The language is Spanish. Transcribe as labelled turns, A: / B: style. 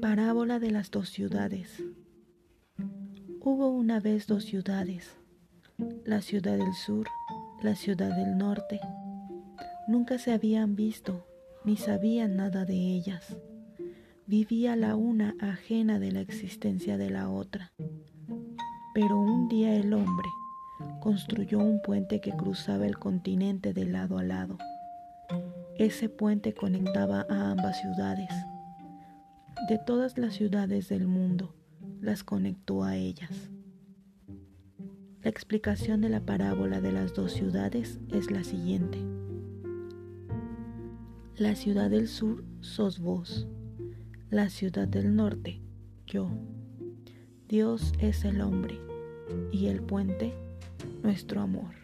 A: Parábola de las dos ciudades. Hubo una vez dos ciudades, la ciudad del sur, la ciudad del norte. Nunca se habían visto ni sabían nada de ellas. Vivía la una ajena de la existencia de la otra. Pero un día el hombre construyó un puente que cruzaba el continente de lado a lado. Ese puente conectaba a ambas ciudades de todas las ciudades del mundo, las conectó a ellas. La explicación de la parábola de las dos ciudades es la siguiente. La ciudad del sur sos vos, la ciudad del norte yo. Dios es el hombre y el puente nuestro amor.